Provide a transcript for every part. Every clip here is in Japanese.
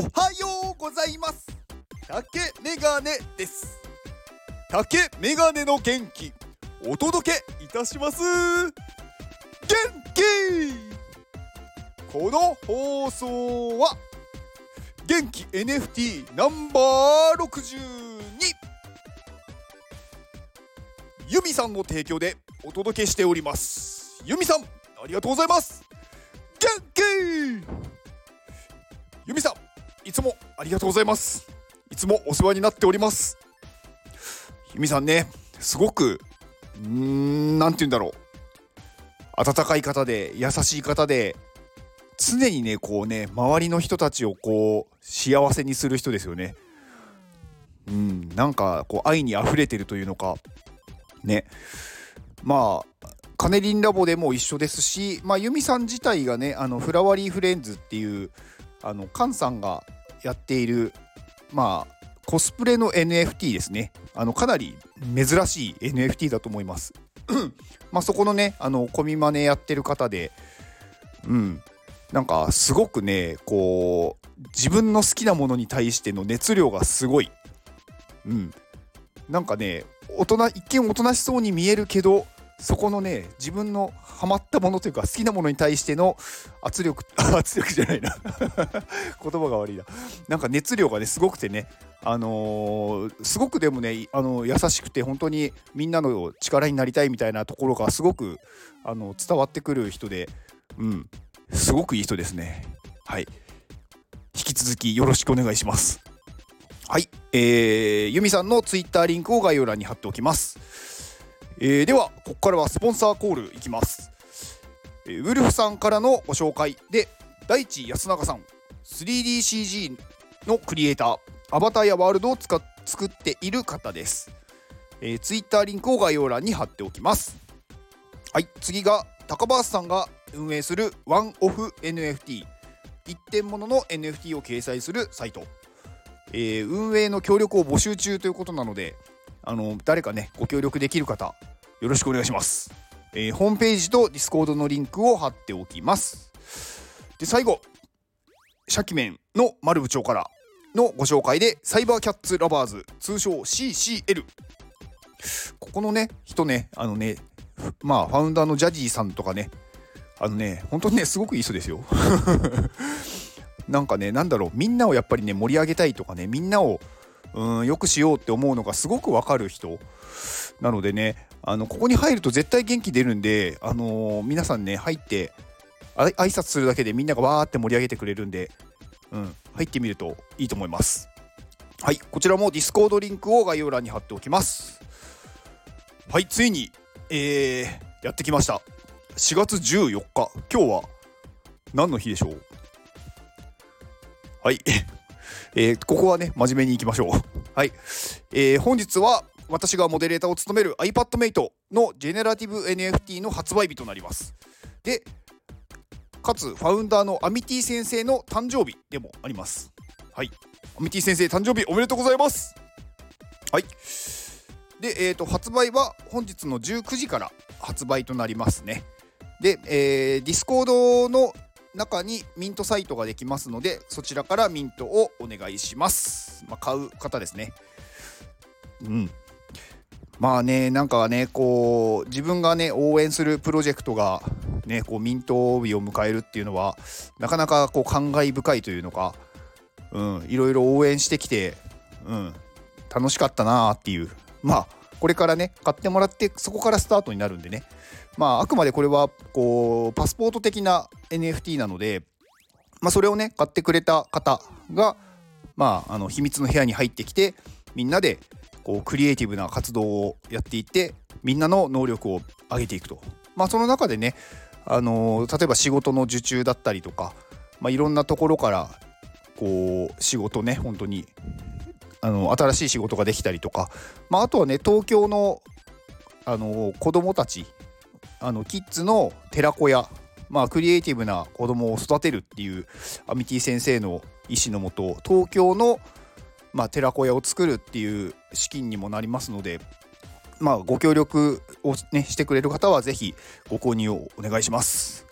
おはようございます。竹メガネです。竹メガネの元気お届けいたします。元気！この放送は元気 NFT ナンバー62ユミさんの提供でお届けしております。ユミさんありがとうございます。いつもありがとうございます。いつもお世話になっております。ユミさんねすごくうんなんて言うんだろう。温かい方で優しい方で常にねこうね周りの人たちをこう幸せにする人ですよね。うんなんかこう愛にあふれてるというのか。ね。まあカネリンラボでも一緒ですし、まあ、ユミさん自体がねあのフラワリーフレンズっていうあのカンさんがやっているまあコスプレの NFT ですね。あのかなり珍しい NFT だと思います。まあそこのねあのコミマネやってる方でうん。なんかすごくねこう自分の好きなものに対しての熱量がすごい。うん。なんかね大人一見おとなしそうに見えるけどそこのね自分のハマったものというか好きなものに対しての圧力 圧力じゃないな。言葉が悪いな。なんか熱量がねすごくてね。あのー、すごくでもねあの優しくて本当にみんなの力になりたいみたいなところがすごくあの伝わってくる人でうん。すごくいい人ですね。はい。引き続きよろしくお願いします。はい。えー、ユミさんのツイッターリンクを概要欄に貼っておきます。えー、ではここからはスポンサーコールいきます、えー、ウルフさんからのご紹介で大地安永さん 3DCG のクリエイターアバターやワールドを使っ作っている方です、えー、ツイッターリンクを概要欄に貼っておきます。はい次が高橋さんが運営するワンオフ NFT 一点物の NFT を掲載するサイト、えー、運営の協力を募集中ということなのであの誰かねご協力できる方よろしくお願いします、えー、ホームページと Discord のリンクを貼っておきます。で最後シャキメンの丸部長からのご紹介で Cyber Cats Lovers 通称 CCL ここのね人ねあのねまあファウンダーのジャジーさんとかねあのね本当にねすごくいい人ですよ。なんかねなんだろうみんなをやっぱりね盛り上げたいとかねみんなをうんよくしようって思うのがすごくわかる人なのでねあのここに入ると絶対元気出るんで、あのー、皆さんね入ってあ挨拶するだけでみんながわーって盛り上げてくれるんで、うん、入ってみるといいと思います。はいこちらも Discord リンクを概要欄に貼っておきます。はいついに、えー、やってきました。4月14日。今日は何の日でしょう？はい。えー、ここはね、真面目にいきましょう。はい。えー、本日は私がモデレーターを務める iPadMate のジェネラティブ NFT の発売日となります。で、かつファウンダーのアミティ先生の誕生日でもあります。はい。アミティ先生誕生日おめでとうございます。はい。で、えーと、発売は本日の19時から発売となりますね。で、えー、 Discord の中にミントサイトができますのでそちらからミントをお願いします、まあ、買う方ですねうんまあねなんかねこう自分がね応援するプロジェクトがねこうミント日を迎えるっていうのはなかなかこう感慨深いというのかうんいろいろ応援してきてうん楽しかったなーっていう。まあこれからね買ってもらってそこからスタートになるんでね。まああくまでこれはこうパスポート的な NFT なので、まあ、それをね買ってくれた方がまああの秘密の部屋に入ってきてみんなでこうクリエイティブな活動をやっていってみんなの能力を上げていくと。まあその中でねあの例えば仕事の受注だったりとか、まあ、いろんなところからこう仕事ね本当にあの新しい仕事ができたりとか、まあ、あとはね東京のあの子供たちあのキッズの寺子屋まあ、クリエイティブな子供を育てるっていうアミティ先生の意思のもと東京の、まあ、寺子屋を作るっていう資金にもなりますので、まあ、ご協力を、ね、してくれる方は是非ご購入をお願いします。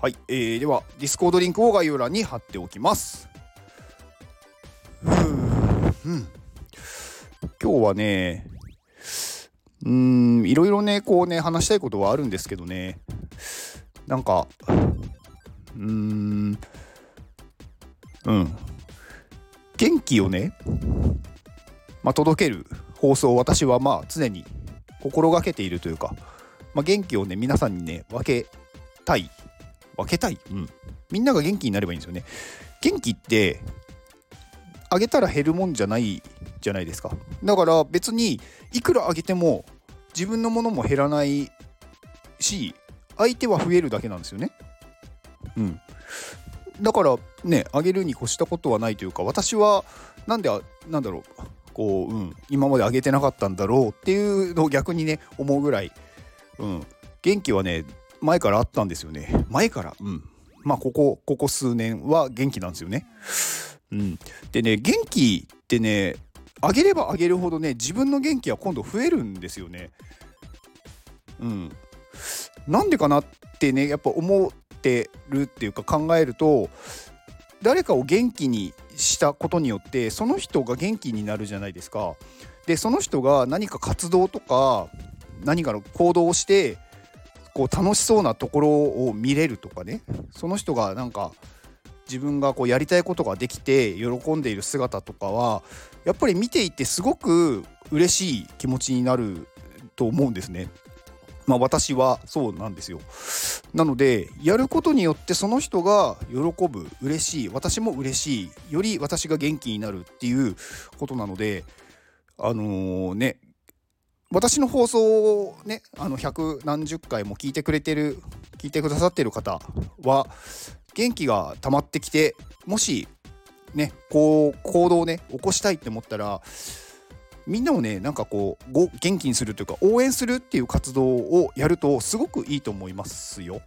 はい、えー、では Discord リンクを概要欄に貼っておきます。うん今日はねうんいろいろねこうね話したいことはあるんですけどねなんかうーんうん気をね、まあ、届ける放送を私はまあ常に心がけているというか、まあ、元気をね皆さんにね分けたい分けたい、うん、みんなが元気になればいいんですよね元気ってあげたら減るもんじゃないじゃないですかだから別にいくらあげても自分のものも減らないし相手は増えるだけなんですよねうんだからねあげるに越したことはないというか私はなんでなんだろうこう、うん、今まであげてなかったんだろうっていうのを逆にね思うぐらい、うん、元気はね前からあったんですよね。前から。うん。まあここここ数年は元気なんですよね。うん。でね元気ってねあげればあげるほどね自分の元気は今度増えるんですよね。うん。なんでかなってねやっぱ思てるっていうか考えると誰かを元気にしたことによってその人が元気になるじゃないですか。でその人が何か活動とか何かの行動をしてこう楽しそうなところを見れるとかねその人がなんか自分がこうやりたいことができて喜んでいる姿とかはやっぱり見ていてすごく嬉しい気持ちになると思うんですね。まあ私はそうなんですよ。なのでやることによってその人が喜ぶ嬉しい私も嬉しいより私が元気になるっていうことなのであのー、ね私の放送をねあの百何十回も聞いてくれてる聞いてくださってる方は元気が溜まってきてもしねこう行動をね起こしたいって思ったらみんなをねなんかこうご元気にするというか応援するっていう活動をやるとすごくいいと思いますよ。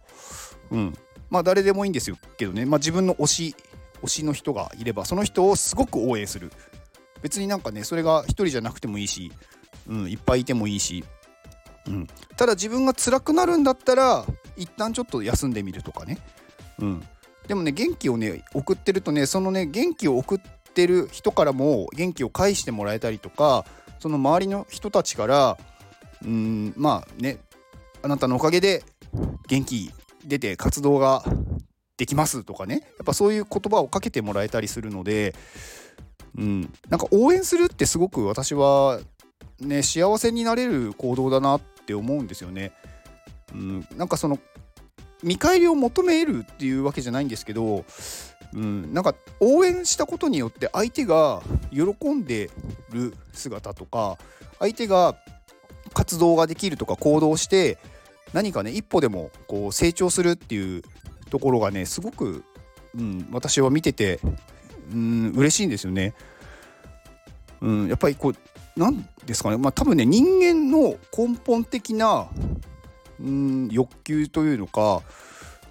うん、まあ誰でもいいんですけどね、まあ、自分の推し推しの人がいればその人をすごく応援する。別になんかねそれが1人じゃなくてもいいし、うん、いっぱいいてもいいし、うん、ただ自分が辛くなるんだったら一旦ちょっと休んでみるとかね、うん、でもね元気をね送ってるとねそのね元気を送ってってる人からも元気を返してもらえたりとかその周りの人たちからうんまあねあなたのおかげで元気出て活動ができますとかねやっぱそういう言葉をかけてもらえたりするので、うん、なんか応援するってすごく私はね幸せになれる行動だなって思うんですよね。うん、なんかその見返りを求めるっていうわけじゃないんですけどうん、なんか応援したことによって相手が喜んでる姿とか相手が活動ができるとか行動して何かね一歩でもこう成長するっていうところがねすごく、うん、私は見てて、うん、嬉しいんですよね。うん、やっぱりこう何ですかねまあ多分ね人間の根本的な、うん、欲求というのか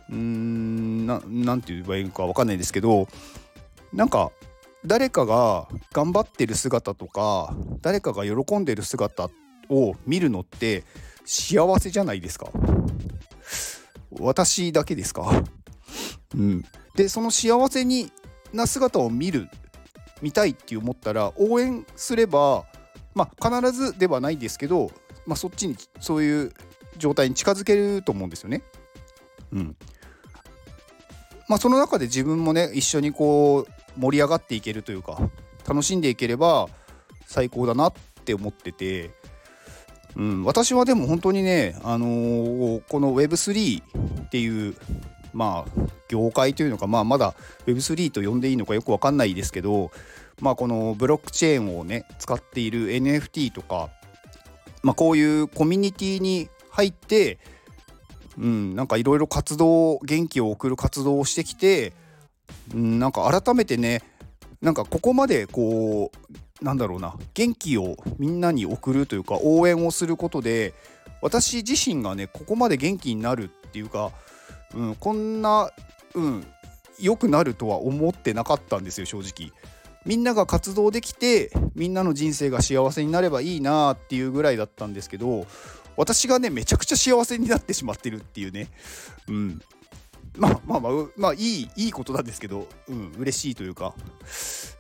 うーんななんて言えばいいのか分かんないですけどなんか誰かが頑張ってる姿とか誰かが喜んでる姿を見るのって幸せじゃないですか。私だけですか。うん。でその幸せにな姿を見る見たいって思ったら応援すればまあ必ずではないですけど、まあ、そっちにそういう状態に近づけると思うんですよね。うん、まあ、その中で自分もね一緒にこう盛り上がっていけるというか楽しんでいければ最高だなって思ってて、うん、私はでも本当にね、あのー、この Web3 っていうまあ業界というのか、まあ、まだ Web3 と呼んでいいのかよく分かんないですけど、まあ、このブロックチェーンをね使っている NFT とか、まあ、こういうコミュニティに入ってうん、なんかいろいろ活動元気を送る活動をしてきて、うん、なんか改めてねなんかここまでこうなんだろうな元気をみんなに送るというか応援をすることで私自身がねここまで元気になるっていうか、うん、こんな、うん、良くなるとは思ってなかったんですよ正直。みんなが活動できてみんなの人生が幸せになればいいなっていうぐらいだったんですけど私がねめちゃくちゃ幸せになってしまってるっていうね。うん。まあまあまあまあいいいいことなんですけどうん嬉しいというか。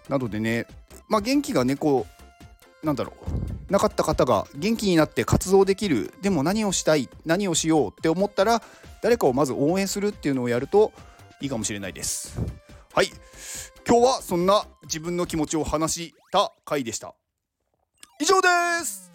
なのでねまあ元気がねこうなんだろう。なかった方が元気になって活動できる。でも何をしたい何をしようって思ったら誰かをまず応援するっていうのをやるといいかもしれないです。はい。今日はそんな自分の気持ちを話した回でした。以上です。